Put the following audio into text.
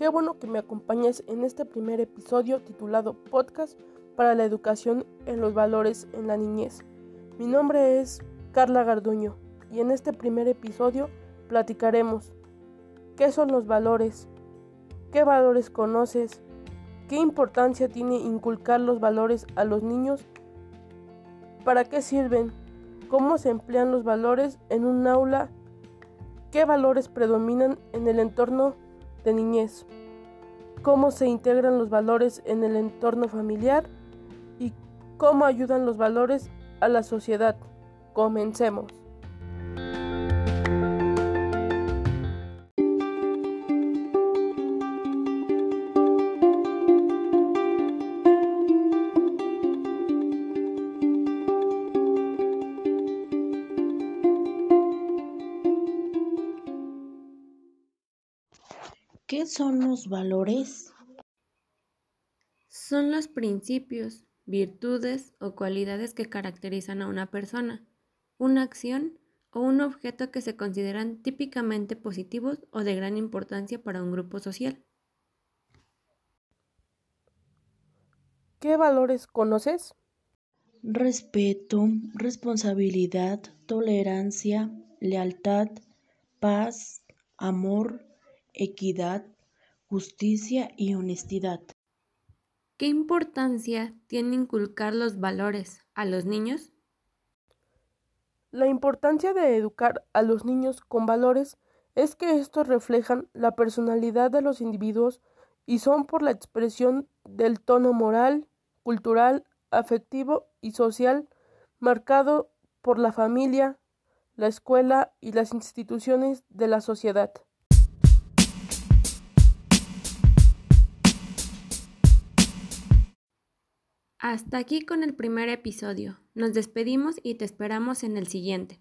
Qué bueno que me acompañes en este primer episodio titulado Podcast para la Educación en los Valores en la Niñez. Mi nombre es Carla Garduño y en este primer episodio platicaremos qué son los valores, qué valores conoces, qué importancia tiene inculcar los valores a los niños, para qué sirven, cómo se emplean los valores en un aula, qué valores predominan en el entorno de niñez, cómo se integran los valores en el entorno familiar y cómo ayudan los valores a la sociedad. Comencemos. ¿Qué son los valores? Son los principios, virtudes o cualidades que caracterizan a una persona, una acción o un objeto que se consideran típicamente positivos o de gran importancia para un grupo social. ¿Qué valores conoces? Respeto, responsabilidad, tolerancia, lealtad, paz, amor, equidad, justicia y honestidad. ¿Qué importancia tiene inculcar los valores a los niños? La importancia de educar a los niños con valores es que estos reflejan la personalidad de los individuos y son por la expresión del tono moral, cultural, afectivo y social marcado por la familia, la escuela y las instituciones de la sociedad. Hasta aquí con el primer episodio. Nos despedimos y te esperamos en el siguiente.